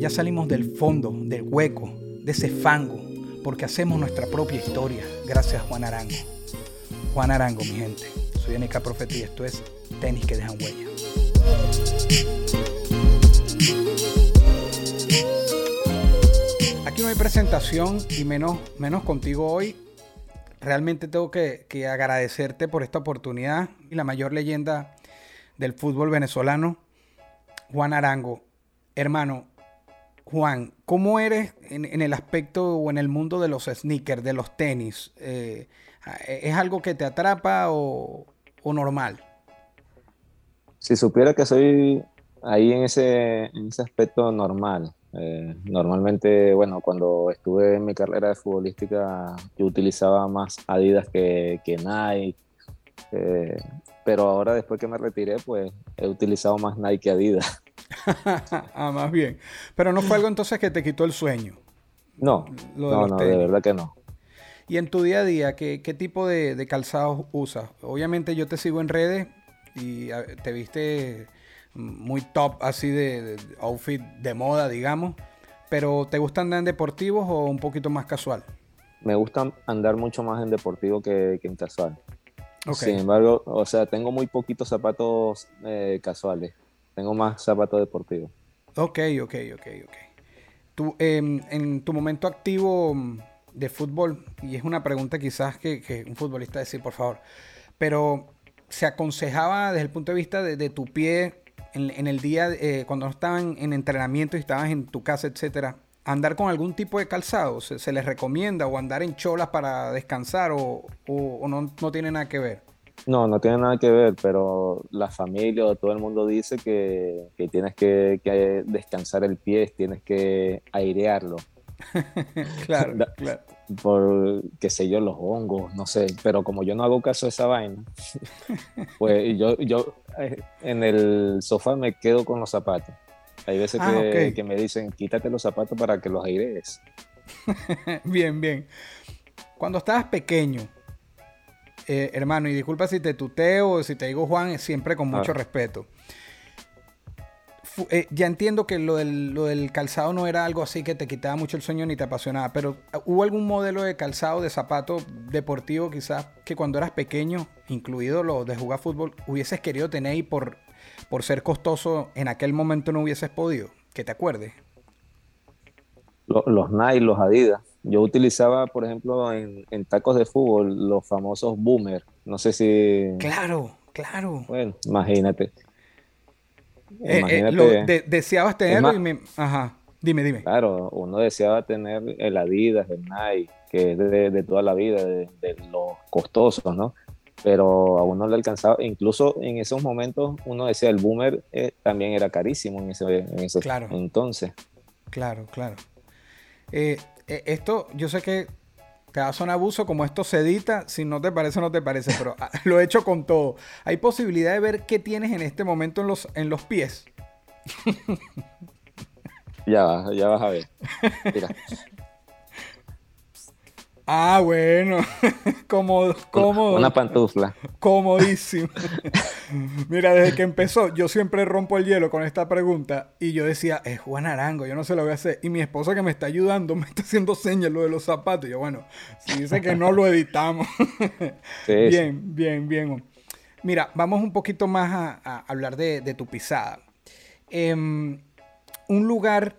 Ya salimos del fondo, del hueco, de ese fango, porque hacemos nuestra propia historia, gracias a Juan Arango. Juan Arango, mi gente. Soy NK Profeta y esto es Tenis que dejan huella. Aquí no hay presentación y menos, menos contigo hoy. Realmente tengo que, que agradecerte por esta oportunidad y la mayor leyenda del fútbol venezolano, Juan Arango. Hermano, Juan, ¿cómo eres en, el aspecto o en el mundo de los sneakers, de los tenis? Eh, ¿Es algo que te atrapa o, normal? Si supiera que soy ahí en ese, en ese aspecto normal. Eh, normalmente, bueno, cuando estuve en mi carrera de futbolística, yo utilizaba más Adidas que, que Nike. Eh, pero ahora, después que me retiré, pues he utilizado más Nike que Adidas. ah, más bien. Pero no fue algo entonces que te quitó el sueño. No, no, no, de verdad que no. Y en tu día a día, ¿qué, tipo de, calzados usas? Obviamente yo te sigo en redes y te viste muy top así de, outfit de moda, digamos. Pero ¿te gusta andar en deportivos o un poquito más casual? Me gusta andar mucho más en deportivo que, en casual. Sin embargo, o sea, tengo muy poquitos zapatos eh, casuales. Tengo más zapatos deportivos. Ok, ok, ok, ok. Tú, em, en tu momento activo mm, de fútbol, y es una pregunta quizás que, un futbolista decir, por favor, pero se aconsejaba desde el punto de vista de, tu pie en, el día, eh, cuando no estaban en entrenamiento y estabas en tu casa, etcétera, andar con algún tipo de calzado? ¿Se, les recomienda o andar en cholas para descansar o, no, no, tiene nada que ver? No, no tiene nada que ver, pero la familia o todo el mundo dice que, tienes que, descansar el pie, tienes que airearlo. claro, claro. Por, qué sé yo, los hongos, no sé, pero como yo no hago caso de esa vaina, pues yo, yo eh, en el sofá me quedo con los zapatos. Hay veces ah, que, que, me dicen, quítate los zapatos para que los airees. bien, bien. Cuando estabas pequeño, eh, hermano, y disculpa si te tuteo o si te digo Juan, siempre con mucho respeto. Eh, ya entiendo que lo del, calzado no era algo así que te quitaba mucho el sueño ni te apasionaba, pero ¿hubo algún modelo de calzado, de zapato deportivo quizás que cuando eras pequeño, incluido lo de jugar fútbol, hubieses querido tener y por, por ser costoso en aquel momento no hubieses podido? Que te acuerdes. Los, los Nike, los Adidas. Yo utilizaba, por ejemplo, en, tacos de fútbol los famosos boomer. No sé si. Claro, claro. Bueno, imagínate. Eh, eh, deseabas tenerlo y me. Ajá. Dime, dime. Claro, uno deseaba tener el Adidas, el Nike, que es de, toda la vida, de, los costosos, ¿no? Pero a uno le alcanzaba, incluso en esos momentos uno decía, el boomer eh, también era carísimo en ese, en ese claro. entonces. Claro, claro. Eh, esto, yo sé que te va sonar abuso, como esto se edita, si no te parece, no te parece, pero ah, lo he hecho con todo. ¿Hay posibilidad de ver qué tienes en este momento en los, en los pies? ya, ya vas a ver. Mira. Ah, bueno. cómodo, cómodo. Una pantufla. Comodísimo. Mira, desde que empezó, yo siempre rompo el hielo con esta pregunta. Y yo decía, es Juan Arango, yo no sé lo voy a hacer. Y mi esposa que me está ayudando me está haciendo señas lo de los zapatos. Y yo, bueno, si dice que no lo editamos. bien, bien, bien. Mira, vamos un poquito más a, hablar de, tu pisada. Em, un lugar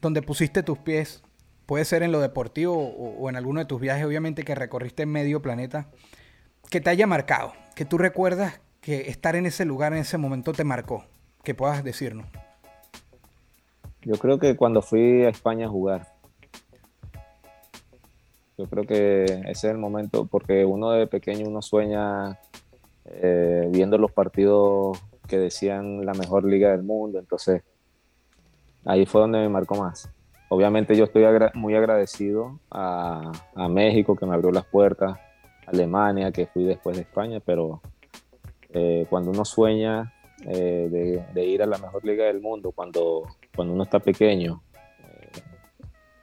donde pusiste tus pies puede ser en lo deportivo o, en alguno de tus viajes, obviamente, que recorriste medio planeta, que te haya marcado, que tú recuerdas que estar en ese lugar en ese momento te marcó, que puedas decirnos. Yo creo que cuando fui a España a jugar, yo creo que ese es el momento, porque uno de pequeño uno sueña eh, viendo los partidos que decían la mejor liga del mundo, entonces ahí fue donde me marcó más. Obviamente yo estoy muy agradecido a, México que me abrió las puertas, Alemania que fui después de España, pero eh, cuando uno sueña eh, de, ir a la mejor liga del mundo, cuando, cuando uno está pequeño eh,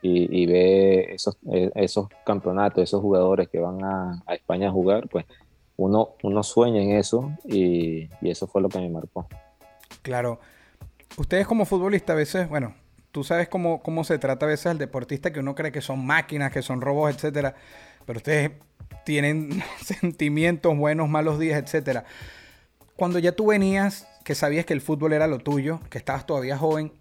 y, ve esos, esos campeonatos, esos jugadores que van a, España a jugar, pues uno, uno sueña en eso y, y eso fue lo que me marcó. Claro. Ustedes como futbolistas a veces, bueno, tú sabes cómo, cómo se trata a veces al deportista que uno cree que son máquinas, que son robots, etcétera. Pero ustedes tienen sentimientos, buenos, malos días, etcétera. Cuando ya tú venías, que sabías que el fútbol era lo tuyo, que estabas todavía joven,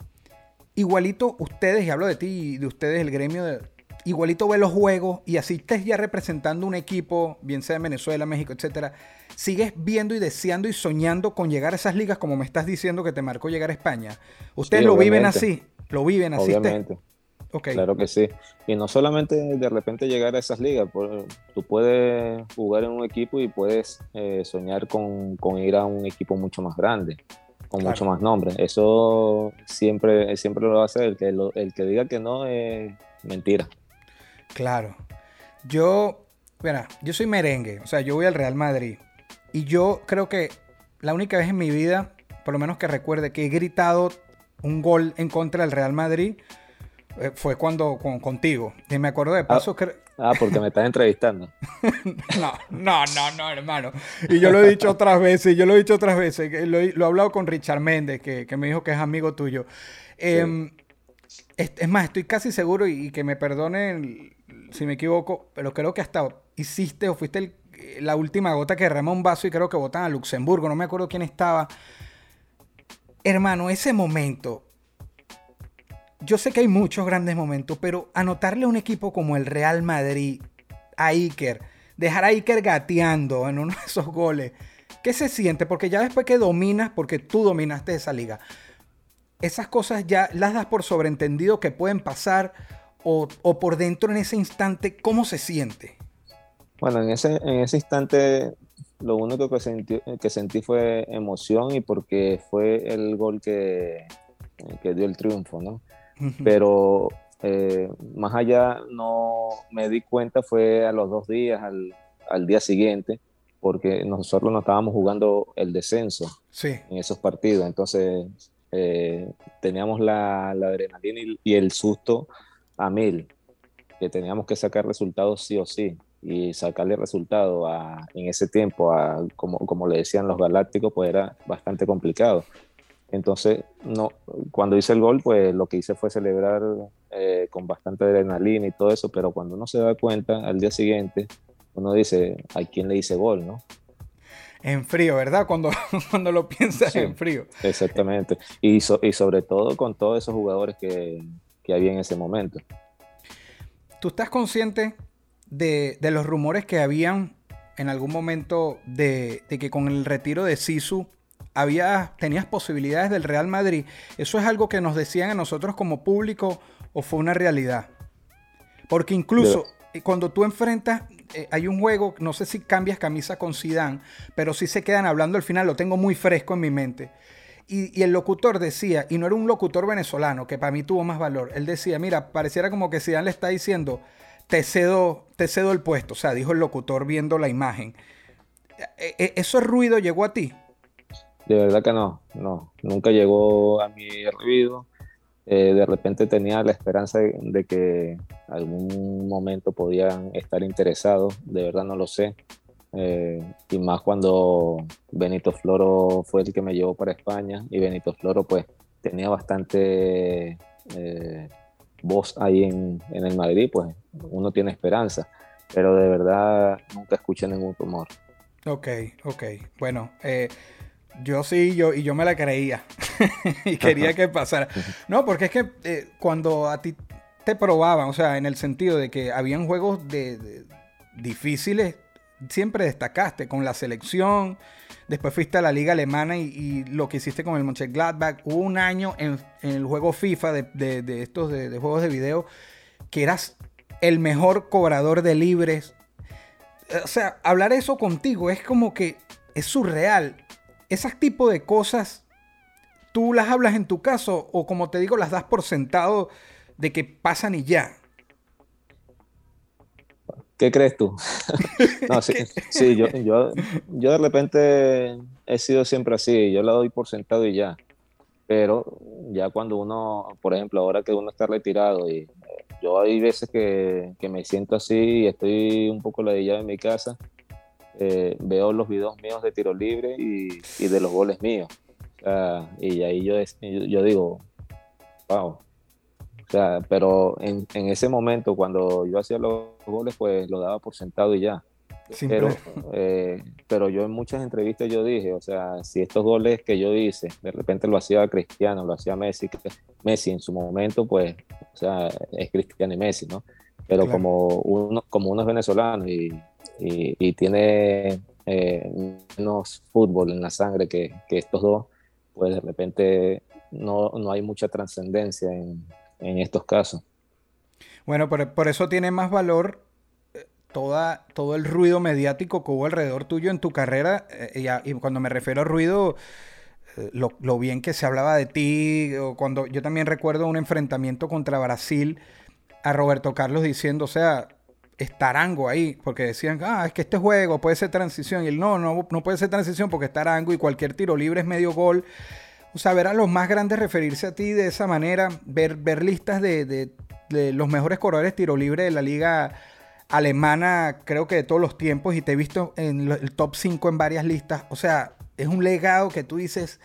igualito ustedes, y hablo de ti y de ustedes, el gremio, de, igualito ve los juegos y así estés ya representando un equipo, bien sea en Venezuela, México, etcétera, sigues viendo y deseando y soñando con llegar a esas ligas como me estás diciendo que te marcó llegar a España. Ustedes lo viven así, lo viven así. Obviamente. Claro que sí. Y no solamente de repente llegar a esas ligas, tú puedes jugar en un equipo y puedes eh, soñar con, ir a un equipo mucho más grande, con mucho más nombre. Eso siempre, siempre lo va a hacer. El que, el que diga que no es mentira. Claro. Yo, mira, yo soy merengue, o sea, yo voy al Real Madrid. Y yo creo que la única vez en mi vida, por lo menos que recuerde, que he gritado un gol en contra del Real Madrid eh, fue cuando contigo. Y me acuerdo de ah, paso que... Ah, porque me estás entrevistando. no, no, no, no, hermano. Y yo lo he dicho otras veces, yo lo he dicho otras veces. Lo, he, hablado con Richard Méndez, que, me dijo que es amigo tuyo. Em, es, más, estoy casi seguro y, que me perdonen si me equivoco, pero creo que hasta hiciste o fuiste la última gota que derramó un vaso y creo que votan a Luxemburgo, no me acuerdo quién estaba. Hermano, ese momento, yo sé que hay muchos grandes momentos, pero anotarle a un equipo como el Real Madrid, a Iker, dejar a Iker gateando en uno de esos goles, ¿qué se siente? Porque ya después que dominas, porque tú dominaste esa liga, esas cosas ya las das por sobreentendido que pueden pasar o, por dentro en ese instante, ¿cómo se siente? Bueno, en ese, en ese instante lo único que sentí, que sentí fue emoción y porque fue el gol que, que dio el triunfo, ¿no? Pero eh, más allá no me di cuenta fue a los dos días, al, al día siguiente, porque nosotros no estábamos jugando el descenso en esos partidos, entonces eh, teníamos la, adrenalina y, el susto a mil, que teníamos que sacar resultados sí o sí, y sacarle resultado a, en ese tiempo, a, como, como le decían los galácticos, pues era bastante complicado. Entonces, no, cuando hice el gol, pues lo que hice fue celebrar eh, con bastante adrenalina y todo eso, pero cuando uno se da cuenta al día siguiente, uno dice, ¿a quién le hice gol, no? en frío, ¿verdad? Cuando, cuando lo piensas en frío. Exactamente. Y, y sobre todo con todos esos jugadores que, que, había en ese momento. ¿Tú estás consciente de, de los rumores que habían en algún momento de, de, que con el retiro de Sisu había, tenías posibilidades del Real Madrid? ¿Eso es algo que nos decían a nosotros como público o fue una realidad? Porque incluso cuando tú enfrentas eh, hay un juego, no sé si cambias camisa con Zidane, pero sí se quedan hablando al final, lo tengo muy fresco en mi mente. Y, el locutor decía, y no era un locutor venezolano, que para mí tuvo más valor, él decía, mira, pareciera como que Zidane le está diciendo, te cedo, te cedo el puesto, o sea, dijo el locutor viendo la imagen. ¿E, e, ¿Eso ruido llegó a ti? De verdad que no, no, nunca llegó a mi oído. Eh, de repente tenía la esperanza de, que algún momento podían estar interesados, de verdad no lo sé. Eh, y más cuando Benito Floro fue el que me llevó para España y Benito Floro pues tenía bastante eh, voz ahí en, en, el Madrid, pues uno tiene esperanza, pero de verdad nunca escuché ningún rumor. Ok, ok. Bueno, yo sí, yo, y yo me la creía. y quería que pasara. No, porque es que eh, cuando a ti te probaban, o sea, en el sentido de que habían juegos de, difíciles, siempre destacaste con la selección. Después fuiste a la liga alemana y, lo que hiciste con el Mönchengladbach. Hubo un año en, el juego FIFA de, estos de, juegos de video que eras el mejor cobrador de libres. O sea, hablar eso contigo es como que es surreal esas tipo de cosas, ¿tú las hablas en tu caso o como te digo, las das por sentado de que pasan y ya? ¿Qué crees tú? no, sí, sí yo, yo, yo, de repente he sido siempre así, yo la doy por sentado y ya. Pero ya cuando uno, por ejemplo, ahora que uno está retirado y eh, yo hay veces que, que me siento así y estoy un poco ladillado en mi casa, eh, veo los videos míos de tiro libre y, y de los goles míos. y ahí yo, yo digo, wow, sea, pero en, en, ese momento, cuando yo hacía los goles, pues lo daba por sentado y ya. Pero, eh, pero yo en muchas entrevistas yo dije, o sea, si estos goles que yo hice, de repente lo hacía Cristiano, lo hacía Messi, Messi en su momento, pues, o sea, es Cristiano y Messi, ¿no? Pero como, uno, como uno es venezolano y, y, y tiene eh, menos fútbol en la sangre que, que, estos dos, pues de repente no, no hay mucha trascendencia en, en estos casos. Bueno, por, por eso tiene más valor eh, toda, todo el ruido mediático que hubo alrededor tuyo en tu carrera. Eh, y, cuando me refiero a ruido, eh, lo, lo, bien que se hablaba de ti. O cuando yo también recuerdo un enfrentamiento contra Brasil a Roberto Carlos diciendo, o sea, estarango ahí, porque decían, ah, es que este juego puede ser transición. Y él, no, no, no puede ser transición porque estarango y cualquier tiro libre es medio gol. O sea, ver a los más grandes referirse a ti de esa manera, ver, ver listas de, los mejores corredores tiro libre de la liga alemana, creo que de todos los tiempos, y te he visto en el top 5 en varias listas. O sea, es un legado que tú dices,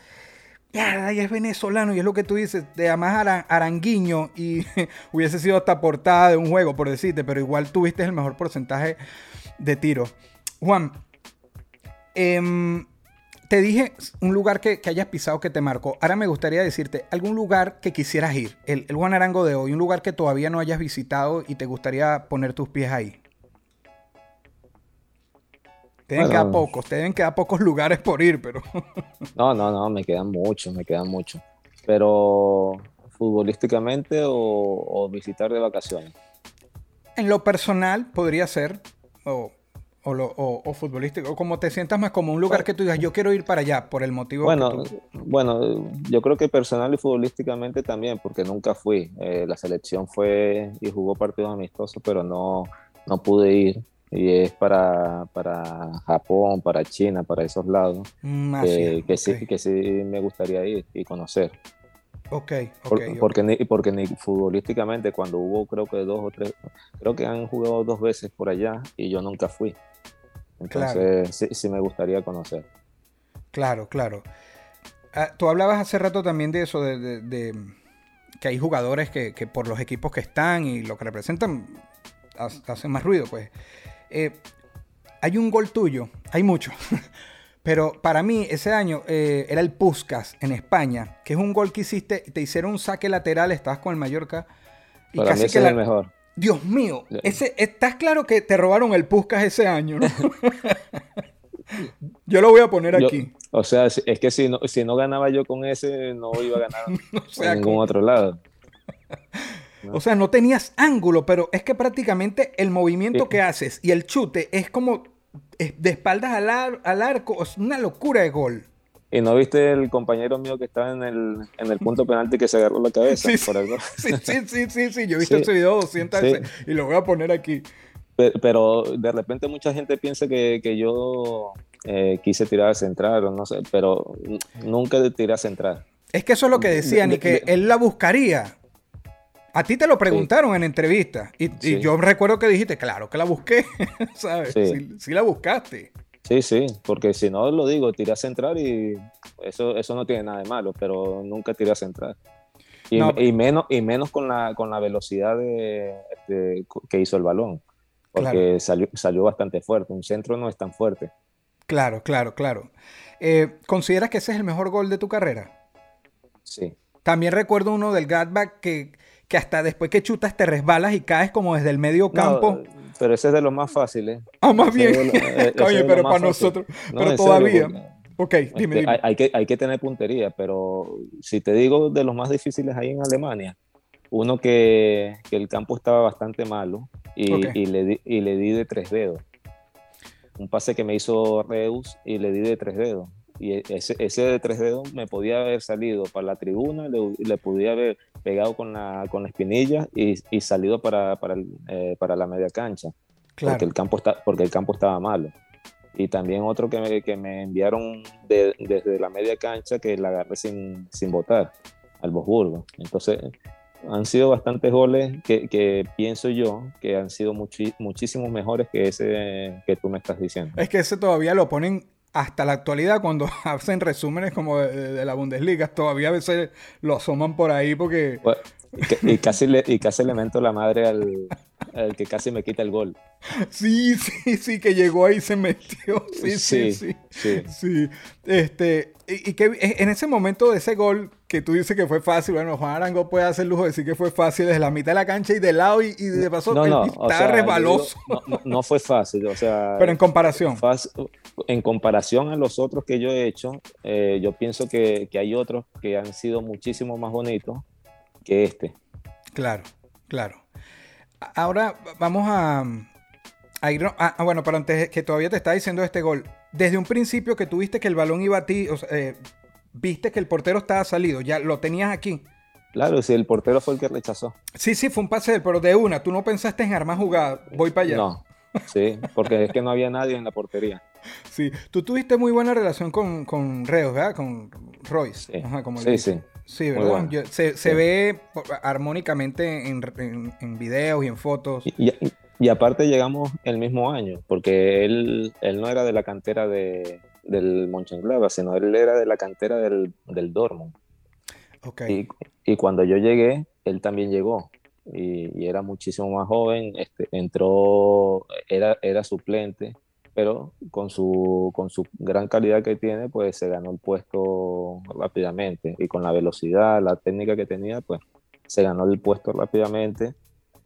ya, es venezolano, y es lo que tú dices, de además aranguiño, y hubiese sido hasta portada de un juego, por decirte, pero igual tuviste el mejor porcentaje de tiro. Juan, eh, te dije un lugar que, hayas pisado que te marcó. Ahora me gustaría decirte algún lugar que quisieras ir. El, el Guanarango de hoy, un lugar que todavía no hayas visitado y te gustaría poner tus pies ahí. Te deben quedar pocos, te deben quedar pocos lugares por ir, pero. no, no, no, me quedan muchos, me quedan muchos. Pero, ¿futbolísticamente o, o visitar de vacaciones? En lo personal podría ser, o o, lo, o, futbolístico, o como te sientas más como un lugar que tú digas, yo quiero ir para allá, por el motivo bueno, Bueno, yo creo que personal y futbolísticamente también, porque nunca fui. Eh, la selección fue y jugó partidos amistosos, pero no, no pude ir. Y es para, para Japón, para China, para esos lados, mm, que, sí, que sí me gustaría ir y conocer. Ok, okay, porque, Ni, porque ni futbolísticamente cuando hubo creo que dos o tres, creo que han jugado dos veces por allá y yo nunca fui. Entonces, sí, sí, me gustaría conocer. Claro, claro. Ah, tú hablabas hace rato también de eso, de, que hay jugadores que, por los equipos que están y lo que representan hacen más ruido, pues. Eh, hay un gol tuyo, hay mucho, pero para mí ese año eh, era el Puskas en España, que es un gol que hiciste, te hicieron un saque lateral, estabas con el Mallorca. Y para casi que es el mejor. Dios mío, ese, estás claro que te robaron el Puskas ese año, ¿no? yo lo voy a poner aquí. O sea, es que si no, si no ganaba yo con ese, no iba a ganar en ningún otro lado. O sea, no tenías ángulo, pero es que prácticamente el movimiento que haces y el chute es como de espaldas al, al arco, es una locura de gol. ¿Y no viste el compañero mío que estaba en el, en el punto penalti que se agarró la cabeza sí, por algo? Sí, sí, sí, sí, sí, yo he visto ese video 200 veces y lo voy a poner aquí. Pero, de repente mucha gente piensa que, que yo eh, quise tirar a central o no sé, pero nunca tiré a central. Es que eso es lo que decían y que él la buscaría. A ti te lo preguntaron en entrevista y, yo recuerdo que dijiste, claro que la busqué, ¿sabes? sí la buscaste. Sí, sí, porque si no lo digo, tiré a centrar y eso, eso no tiene nada de malo, pero nunca tiré a centrar. Y, y, menos, y menos con la, con la velocidad de, que hizo el balón, porque salió, salió bastante fuerte. Un centro no es tan fuerte. Claro, claro, claro. Eh, ¿Consideras que ese es el mejor gol de tu carrera? Sí. También recuerdo uno del Gatback que, que hasta después que chutas te resbalas y caes como desde el medio campo. Pero ese es de los más fáciles. Ah, más bien. Eh, Oye, pero para nosotros. pero todavía. ok, dime, dime. Hay, que, hay que tener puntería, pero si te digo de los más difíciles ahí en Alemania, uno que, que el campo estaba bastante malo y, y, le di, y le di de tres dedos. Un pase que me hizo Reus y le di de tres dedos. y ese, ese de tres dedos me podía haber salido para la tribuna, le, le podía haber pegado con la, con la espinilla y, y salido para, para, el, eh, para la media cancha, Claro. porque, el campo está, porque el campo estaba malo. Y también otro que me, que me enviaron de- desde la media cancha que la agarré sin, sin botar al Bosburgo. Entonces, han sido bastantes goles que, que pienso yo que han sido muchísimos mejores que ese que tú me estás diciendo. Es que ese todavía lo ponen hasta la actualidad cuando hacen resúmenes como de, de- de la Bundesliga. Todavía a veces lo asoman por ahí porque... Pues, Y, ca- y casi le, y casi le mento la madre al, al que casi me quita el gol. Sí, sí, sí, que llegó ahí y se metió. Sí, sí, sí. sí. Sí, este, y, y que en ese momento de ese gol que tú dices que fue fácil, bueno, Juan Arango puede hacer lujo de decir que fue fácil desde la mitad de la cancha y de lado y, y de paso No, él no, estaba o sea, yo resbaloso. digo, no, fue fácil, o sea, Pero en comparación. fácil- en comparación a los otros que yo he hecho, eh, yo pienso que, que hay otros que han sido muchísimo más bonitos que este. Claro, claro. Ahora vamos a, a ir. Ah, ah, bueno, pero antes que todavía te está diciendo este gol. Desde un principio que tuviste que el balón iba a ti, o sea, eh, viste que el portero estaba salido, ya lo tenías aquí. Claro, si el portero fue el que rechazó. Sí, sí, fue un pase, pero de una. Tú no pensaste en armar jugada. Voy para allá. No, sí, porque es que no había nadie en la portería. Sí, tú tuviste muy buena relación con, con Reos, ¿verdad? Con Royce. Sí. Ajá, como Sí, sí. Sí, ¿verdad? buena. Yo- se se Sí. ve armónicamente en, en, en videos y en fotos. Y, y- y aparte llegamos el mismo año, porque él, él no era de la cantera de, del Mönchengladbach, sino él era de la cantera del, del Dortmund. Ok. Y, y cuando yo llegué, él también llegó. Y, y era muchísimo más joven, este, entró, era, era suplente, pero con su, con su gran calidad que tiene, pues se ganó el puesto rápidamente. Y con la velocidad, la técnica que tenía, pues se ganó el puesto rápidamente.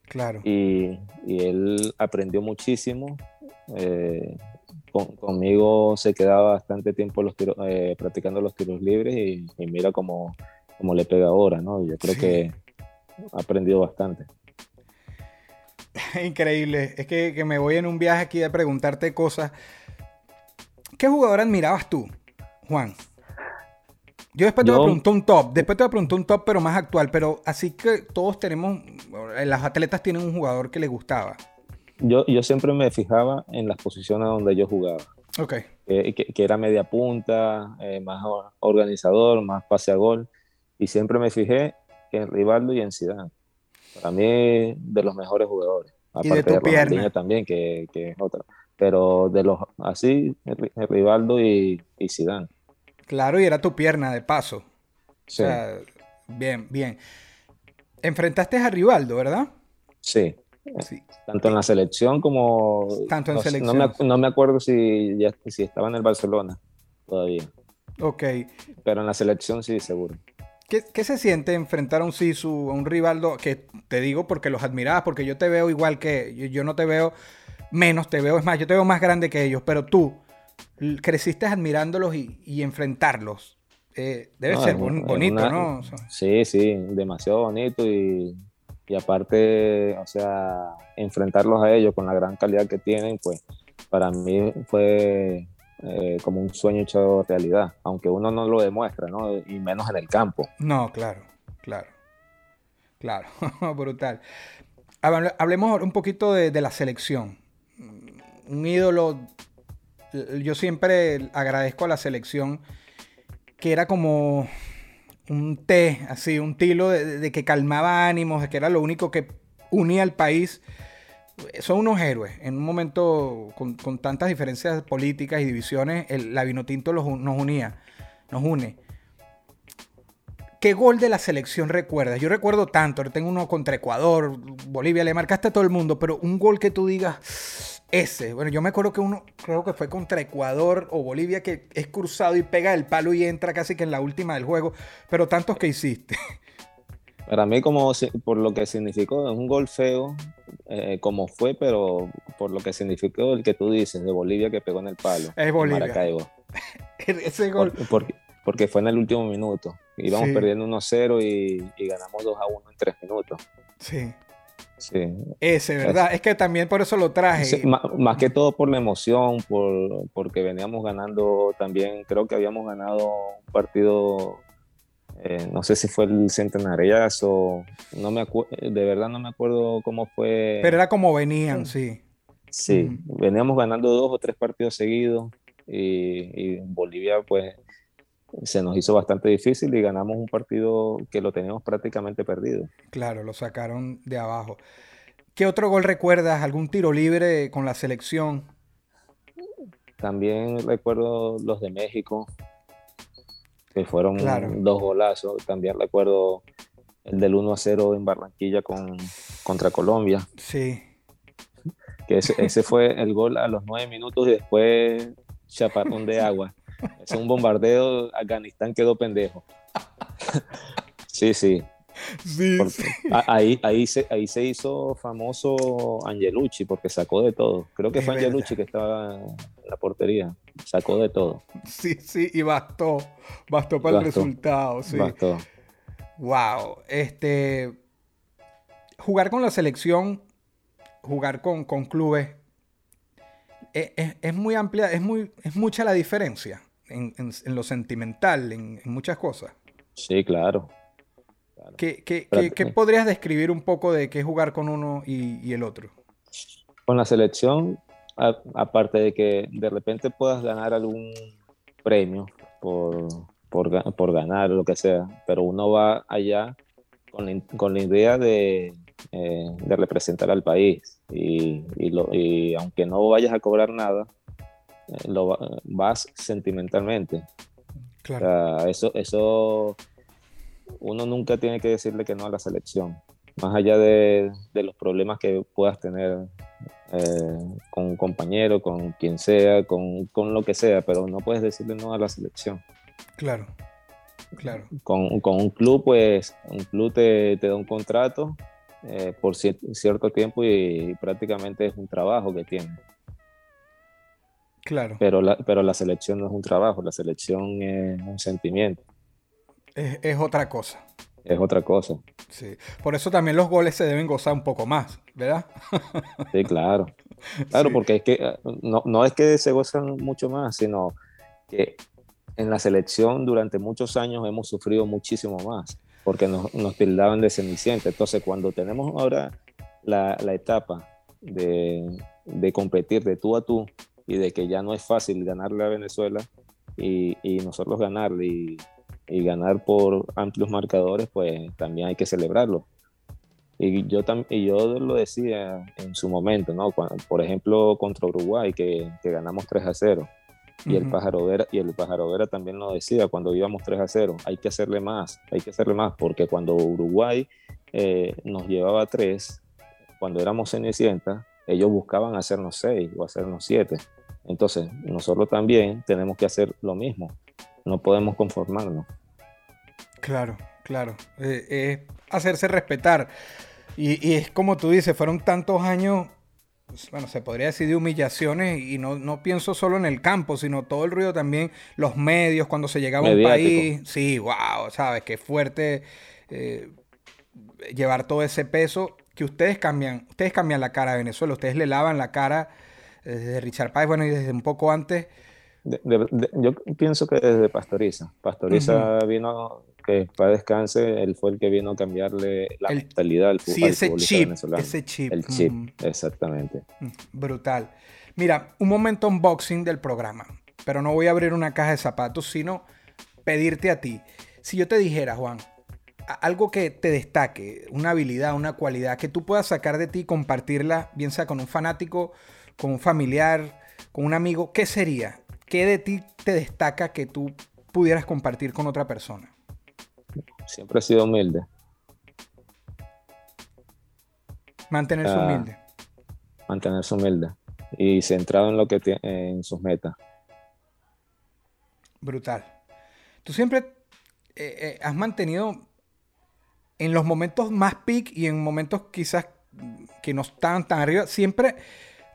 Claro. Y, y él aprendió muchísimo. eh, con- conmigo se quedaba bastante tiempo los tiros, eh, practicando los tiros libres y, y mira cómo, cómo le pega ahora, ¿no? Yo creo Sí. que ha aprendido bastante. Increíble. Es que, que me voy en un viaje aquí a preguntarte cosas. ¿Qué jugador admirabas tú, Juan? Yo después te voy a preguntar un top. Después te voy a preguntar un top, pero más actual. Pero así que todos tenemos. Las atletas tienen un jugador que les gustaba. Yo, yo siempre me fijaba en las posiciones donde yo jugaba, Ok. que, que- que era media punta, eh, más or- organizador, más pase a gol, y siempre me fijé en Rivaldo y en Zidane. Para mí, de los mejores jugadores. Y de tu pierna. También, que, que es otra. Pero de los así, Ri- Rivaldo y, y Zidane. Claro, y era tu pierna de paso. Sí, O sea, bien, bien. Enfrentaste a Rivaldo, ¿verdad? sí. Sí. Tanto en la selección como... Tanto en no, selección. No me, no me acuerdo si, ya, si estaba en el Barcelona todavía. Ok. Pero en la selección sí, seguro. ¿Qué, qué se siente enfrentar a un Sisu, a un Rivaldo? Que te digo porque los admirabas, porque yo te veo igual que. Yo, yo no te veo menos, te veo, es más, yo te veo más grande que ellos, pero tú creciste admirándolos y, y enfrentarlos. Eh, debe No, ser bonito, una- ¿no? O sea, Sí, sí, demasiado bonito y, y aparte, o sea, enfrentarlos a ellos con la gran calidad que tienen, pues para mí fue eh, como un sueño hecho realidad, aunque uno no lo demuestra, ¿no? Y menos en el campo. no, claro, claro. Claro, brutal. Hable- Hablemos ahora un poquito de la selección. Un ídolo. Yo siempre agradezco a la selección que era como un té, así, un tilo de, de que calmaba ánimos, de que era lo único que unía al país. Son unos héroes. En un momento con, con tantas diferencias políticas y divisiones, el, la Vinotinto los, nos unía, nos une. ¿Qué gol de la selección recuerdas? Yo recuerdo tanto, tengo uno contra Ecuador, Bolivia, le marcaste a todo el mundo, pero un gol que tú digas, ese. Bueno, yo me acuerdo que uno, creo que fue contra Ecuador o Bolivia, que es cruzado y pega el palo y entra casi que en la última del juego, pero tantos que hiciste. Para mí, como por lo que significó, es un gol feo, eh, como fue, pero por lo que significó el que tú dices, de Bolivia que pegó en el palo. Es Bolivia. Maracaibo. ese gol. Por- porque, porque fue en el último minuto. Íbamos Sí. perdiendo 1-0 y, y ganamos 2-1 en 3 minutos. Sí. Sí. Ese, ¿verdad? Es que también por eso lo traje. Sí, más, que todo por la emoción, por, porque veníamos ganando también, creo que habíamos ganado un partido, eh, no sé si fue el centenariazo, no me de verdad no me acuerdo cómo fue. Pero era como venían, sí. Sí, veníamos ganando dos o tres partidos seguidos y, y en Bolivia pues se nos hizo bastante difícil y ganamos un partido que lo teníamos prácticamente perdido. Claro, lo sacaron de abajo. ¿Qué otro gol recuerdas? ¿Algún tiro libre con la selección? También recuerdo los de México, que fueron Claro. dos golazos. También recuerdo el del 1 a 0 en Barranquilla con, contra Colombia, Sí. que ese, ese fue el gol a los nueve minutos y después chaparrón de agua. Es un bombardeo, Afganistán quedó pendejo. Sí, sí. Ahí, ahí, se, ahí se hizo famoso Angelucci porque sacó de todo. Creo que Es fue verdad. Angelucci que estaba en la portería. Sacó de todo. sí, sí, y bastó. Bastó para el resultado, sí. Bastó. Wow. Este. Jugar con la selección, jugar con, con clubes, es, es- es muy amplia, es, muy, es mucha la diferencia en, en- en lo sentimental, en, en muchas cosas. Sí, claro. claro. ¿Qué, qué- Pero- qué- qué podrías describir un poco de qué jugar con uno y, y el otro? Con la selección, a- aparte de que de repente puedas ganar algún premio por, por, por ganar o lo que sea, pero uno va allá con la, con la idea de, eh, de representar al país y, y lo- y aunque no vayas a cobrar nada, lo va- vas sentimentalmente. O Claro. sea, eso, eso uno nunca tiene que decirle que no a la selección, más allá de, de los problemas que puedas tener eh, con un compañero, con quien sea, con, con lo que sea, pero no puedes decirle no a la selección. Claro. Claro. Con, con un club, pues, un club te, te da un contrato eh, por cier- cierto tiempo y, prácticamente es un trabajo que tiene. Claro. Pero la, pero la selección no es un trabajo, la selección es un sentimiento, Es, es otra cosa. es otra cosa. Sí. Por eso también los goles se deben gozar un poco más, ¿verdad? Sí, claro. Claro, Sí. porque es que no, no es que se gozan mucho más, sino que en la selección durante muchos años hemos sufrido muchísimo más, porque nos, nos tildaban de cenicienta. Entonces, cuando tenemos ahora la, la etapa de, de competir de tú a tú y de que ya no es fácil ganarle a Venezuela y, y nosotros ganarle y, y ganar por amplios marcadores, pues también hay que celebrarlo. Y yo, y yo lo decía en su momento, ¿no? Cuando- por ejemplo, contra Uruguay, que, que ganamos 3 a 0. Y el. Pájaro Vera, y el Pájaro Vera también lo decía cuando íbamos 3 a 0. Hay que hacerle más, hay que hacerle más, porque cuando Uruguay eh, nos llevaba 3, cuando éramos Cenicienta, ellos buscaban hacernos 6 o hacernos 7. Entonces, nosotros también tenemos que hacer lo mismo. No podemos conformarnos. Claro, claro. Eh, es hacerse respetar. Y, y es como tú dices, fueron tantos años, pues, bueno, se podría decir de humillaciones, y no, no pienso solo en el campo, sino todo el ruido también, los medios, cuando se llegaba a un país. Sí, wow, sabes, qué fuerte eh, llevar todo ese peso que ustedes cambian, ustedes cambian la cara de Venezuela, ustedes le lavan la cara desde Richard Páez, bueno, y desde un poco antes. De- de- de- yo pienso que desde Pastoriza. Pastoriza vino, que para descanse, él fue el que vino a cambiarle la El- mentalidad al, Sí, al ese chip, venezolano. ese chip. El chip, exactamente. Brutal. Mira, un momento unboxing del programa. Pero no voy a abrir una caja de zapatos, sino pedirte a ti. Si yo te dijera, Juan, algo que te destaque, una habilidad, una cualidad que tú puedas sacar de ti y compartirla, bien sea con un fanático, con un familiar, con un amigo, ¿qué sería? ¿Qué de ti te destaca que tú pudieras compartir con otra persona? Siempre he sido humilde. Mantenerse Ah. humilde. mantenerse humilde y centrado en lo que tie- en sus metas. Brutal. Tú siempre eh, eh, has mantenido en los momentos más peak y en momentos quizás que no estaban tan arriba, siempre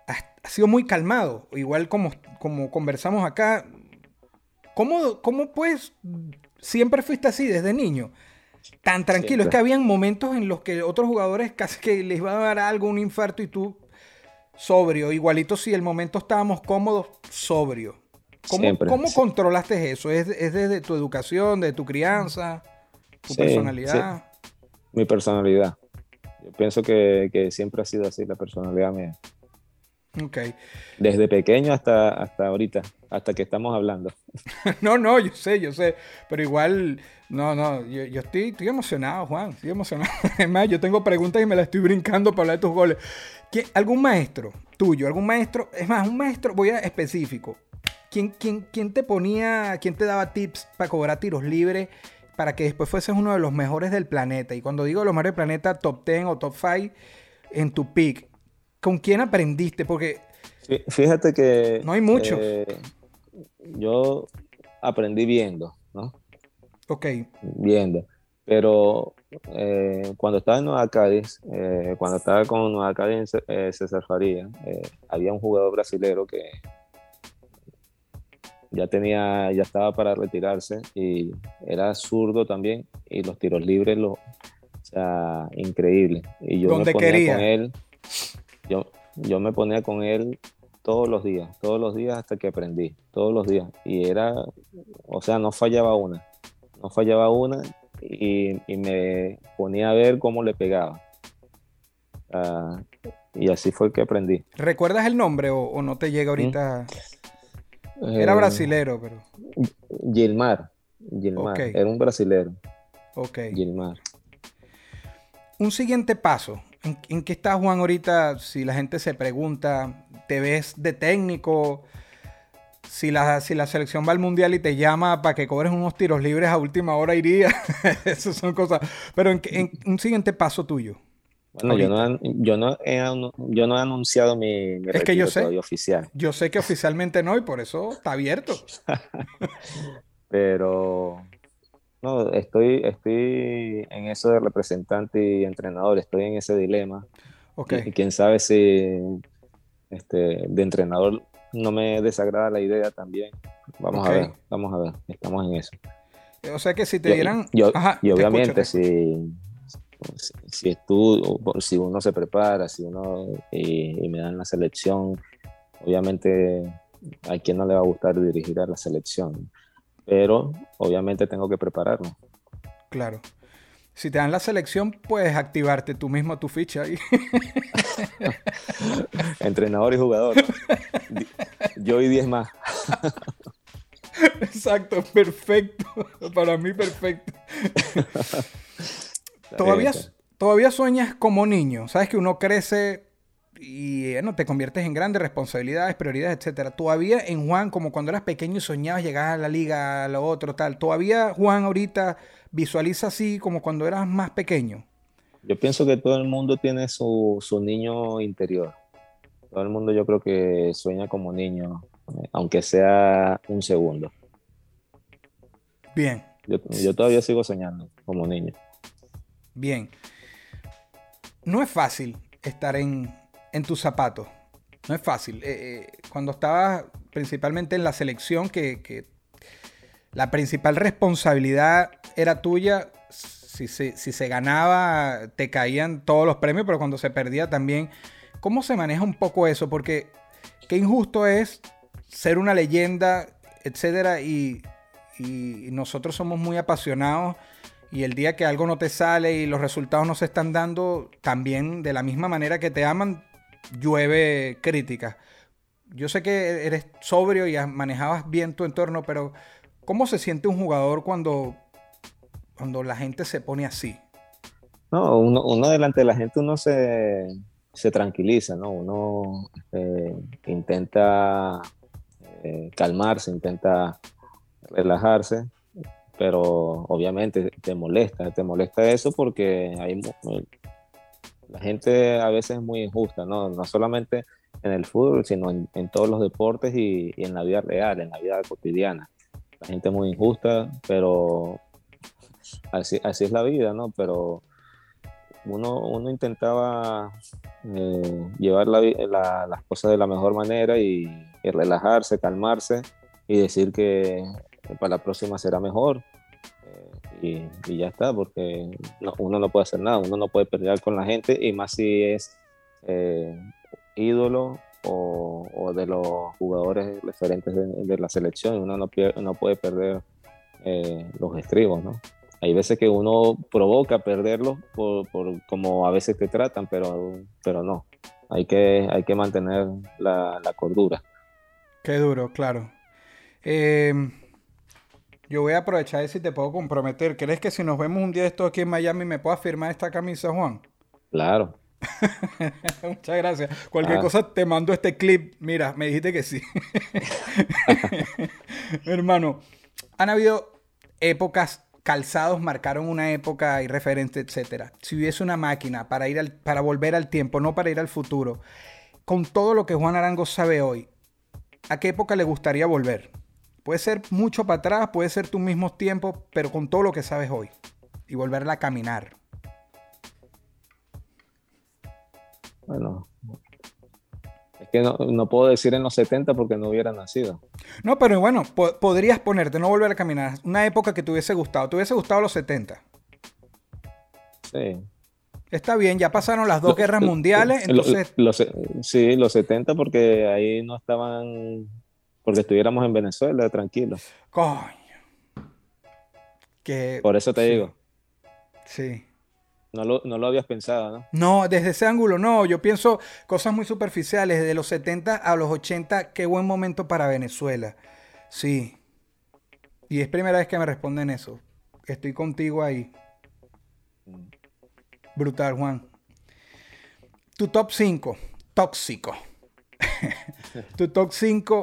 has sido muy calmado. Igual como, como conversamos acá. ¿Cómo, ¿Cómo pues siempre fuiste así desde niño? tan tranquilo. Es que habían momentos en los que otros jugadores casi que les iba a dar algo, un infarto y tú sobrio. Igualito si el momento estábamos cómodos, sobrio. ¿Cómo, ¿cómo controlaste eso? ¿Es, desde tu educación, de tu crianza, tu personalidad? Mi personalidad. Yo pienso que, que, siempre ha sido así la personalidad mía. Ok. Desde pequeño hasta, hasta ahorita, hasta que estamos hablando. no, no, yo sé, yo sé. Pero igual, no, no, yo, yo estoy, estoy emocionado, Juan. Estoy emocionado. Es más, yo tengo preguntas y me las estoy brincando para hablar de tus goles. ¿Algún maestro tuyo, algún maestro, es más, un maestro, voy a específico, ¿quién, quién, quién te ponía, quién te daba tips para cobrar tiros libres para que después fueses uno de los mejores del planeta? Y cuando digo los mejores del planeta, top 10 o top 5 en tu pick, ¿con quién aprendiste? Porque... Fíjate que... No hay muchos. Eh, yo aprendí viendo, ¿no? Ok. Viendo. Pero eh, cuando estaba en Nueva Cádiz, eh, cuando estaba con Nueva Cádiz en César Faría, había un jugador brasilero que ya tenía, ya estaba para retirarse y era zurdo también y los tiros libres, lo, o sea, increíble. Y yo me ponía con él, yo, yo me ponía con él todos los días, todos los días hasta que aprendí, todos los días. Y era, o sea, no fallaba una, no fallaba una y, me ponía a ver cómo le pegaba. Ah, y así fue que aprendí. ¿Recuerdas el nombre o, no te llega ahorita? ¿Mm? Era eh, brasilero, pero. Gilmar. Gilmar. Era un brasilero. Ok. Gilmar. Un siguiente paso. ¿En, ¿En, qué está Juan ahorita? Si la gente se pregunta, ¿te ves de técnico? si la, si la selección va al mundial y te llama para que cobres unos tiros libres a última hora, iría. Esas son cosas. Pero en, un siguiente paso tuyo. Bueno, yo no, yo, no he, yo no he anunciado mi, mi es que yo sé, oficial. Yo sé que oficialmente no y por eso está abierto. Pero no, estoy, estoy en eso de representante y entrenador, estoy en ese dilema. Okay. Y quién sabe si este, de entrenador no me desagrada la idea también. Vamos a ver, vamos a ver, estamos en eso. O sea que si te dieran... y obviamente si, si, si uno se prepara, si uno y, me dan la selección, obviamente a quien no le va a gustar dirigir a la selección, pero obviamente tengo que prepararme. Claro. Si te dan la selección, puedes activarte tú mismo tu ficha ahí. Entrenador y jugador. Yo y 10 más. Exacto, perfecto. Para mí, perfecto. todavía, todavía sueñas como niño. Sabes que uno crece y bueno, te conviertes en grandes responsabilidades, prioridades, etcétera. Todavía en Juan, como cuando eras pequeño y soñabas llegar a la liga, a lo otro, tal. Todavía Juan ahorita visualiza así como cuando eras más pequeño. Yo pienso que todo el mundo tiene su, su niño interior. Todo el mundo yo creo que sueña como niño, eh, aunque sea un segundo. Bien. Yo, todavía sigo soñando como niño. Bien. No es fácil estar en, en tus zapatos. No es fácil. Eh, eh, cuando estabas principalmente en la selección, que, la principal responsabilidad era tuya, si se, si se ganaba, te caían todos los premios, pero cuando se perdía también ¿Cómo se maneja un poco eso? Porque qué injusto es ser una leyenda, etcétera, y, nosotros somos muy apasionados y el día que algo no te sale y los resultados no se están dando, también de la misma manera que te aman, llueve crítica. Yo sé que eres sobrio y manejabas bien tu entorno, pero ¿cómo se siente un jugador cuando, cuando la gente se pone así? No, uno, uno delante de la gente uno se, se tranquiliza, ¿no? Uno este, intenta eh, calmarse, intenta relajarse, pero obviamente te molesta, te molesta eso porque hay, la gente a veces es muy injusta, ¿no? No solamente en el fútbol, sino en, todos los deportes y, y, en la vida real, en la vida cotidiana. La gente es muy injusta, pero así, así es la vida, ¿no? Pero uno, intentaba eh, llevar las cosas de la mejor manera y, relajarse, calmarse y decir que para la próxima será mejor. Eh, y, ya está, porque no- uno no puede hacer nada, uno no puede pelear con la gente y más si es eh, ídolo o, de los jugadores referentes de, la selección, uno no, no puede perder eh, los estribos, ¿no? Hay veces que uno provoca perderlos por, por como a veces te tratan, pero, pero no. Hay que, hay que mantener la, cordura. Qué duro, claro. Eh, yo voy a aprovechar y si te puedo comprometer. ¿Crees que si nos vemos un día de esto aquí en Miami me puedas firmar esta camisa, Juan? Claro. Muchas gracias. Cualquier Ah. cosa te mando este clip. Mira, me dijiste que sí. Hermano, han habido épocas, calzados marcaron una época y referente, etcétera. Si hubiese una máquina para ir al, para volver al tiempo, no para ir al futuro, con todo lo que Juan Arango sabe hoy, ¿a qué época le gustaría volver? Puede ser mucho para atrás, puede ser tus mismos tiempos, pero con todo lo que sabes hoy y volverla a caminar. Bueno, es que no, no puedo decir en los 70 porque no hubiera nacido. No, pero bueno, po- podrías ponerte, no volver a caminar. Una época que te hubiese gustado. Te hubiese gustado los 70. Sí. Está bien, ya pasaron las dos guerras mundiales, Lo- entonces... sí, los 70 porque ahí no estaban, porque estuviéramos en Venezuela, tranquilos. Coño. Que... Por eso te sí, digo, Sí. no lo, no lo habías pensado, ¿no? No, desde ese ángulo no. Yo pienso cosas muy superficiales. Desde los 70 a los 80, qué buen momento para Venezuela. Sí. Y es primera vez que me responden eso. Estoy contigo ahí. Brutal, Juan. Tu top 5. Tóxico. tu top 5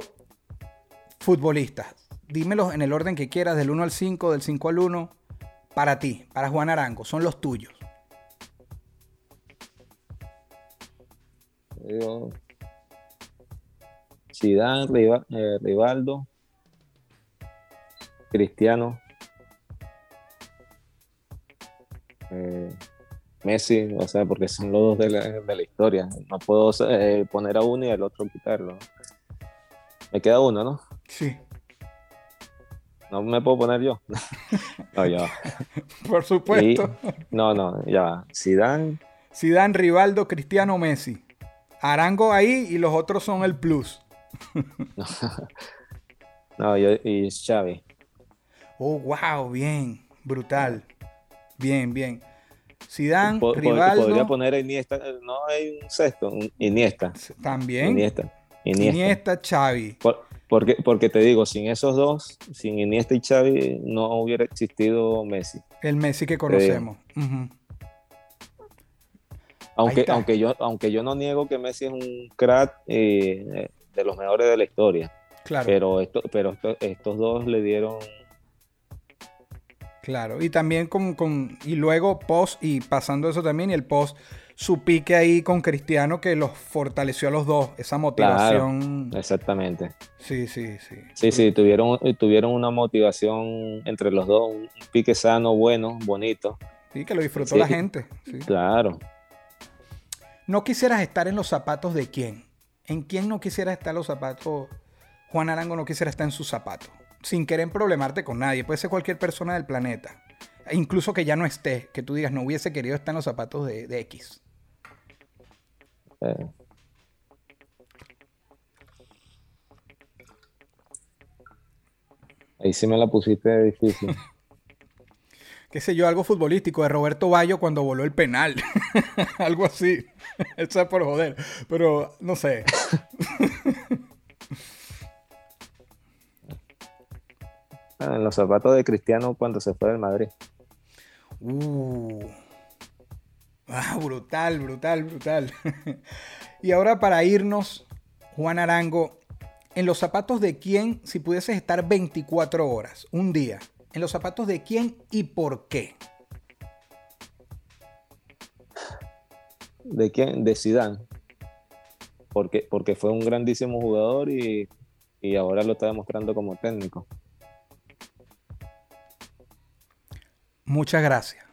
futbolistas. Dímelos en el orden que quieras, del 1 al 5, del 5 al 1. Para ti, para Juan Arango. Son los tuyos. Yo Zidane, eh, Rivaldo, Cristiano, eh, Messi, o sea, porque son los dos de la, de la historia. No puedo eh, poner a uno y al otro quitarlo. Me queda uno, ¿no? Sí. No me puedo poner yo. no, ya. Por supuesto. No, no, ya. va. Zidane, Zidane, Rivaldo, Cristiano, Messi. Arango ahí y los otros son el plus. no, yo, y Xavi. Oh, wow, bien. Brutal. Bien, bien. Po- po- Rivaldo. Podría poner Iniesta, no hay un sexto, Iniesta. También. Iniesta. Iniesta. Iniesta, Xavi. Por- porque, porque te digo, sin esos dos, sin Iniesta y Xavi, no hubiera existido Messi. El Messi que conocemos. Aunque, aunque, yo, aunque yo no niego que Messi es un crack eh, de los mejores de la historia, Claro, pero, esto, pero esto- estos dos le dieron... claro. Y también con, con- Y luego post, y pasando eso también, y el post, su pique ahí con Cristiano que los fortaleció a los dos. Esa motivación. Exactamente. Sí, sí, sí. Sí, sí, tuvieron, tuvieron una motivación entre los dos, un pique sano, bueno, bonito. Sí, que lo disfrutó Sí. la gente. sí. Claro. No quisieras estar en los zapatos de quién. ¿En quién no quisieras estar los zapatos? Juan Arango no quisiera estar en sus zapatos. Sin querer problemarte con nadie. Puede ser cualquier persona del planeta. Incluso que ya no esté. Que tú digas, no hubiese querido estar en los zapatos de, de X. Eh, Ahí sí me la pusiste difícil. Qué sé yo, algo futbolístico de Roberto Bayo cuando voló el penal. algo así. Eso es por joder. Pero no sé. Ah, en los zapatos de Cristiano cuando se fue del Madrid. Uh. Ah, brutal, brutal, brutal. y ahora para irnos, Juan Arango, en los zapatos de quién, si pudieses estar 24 horas, un día, en los zapatos de quién y por qué. ¿De quién? De Zidane. Porque, porque fue un grandísimo jugador y, y ahora lo está demostrando como técnico. Muchas gracias.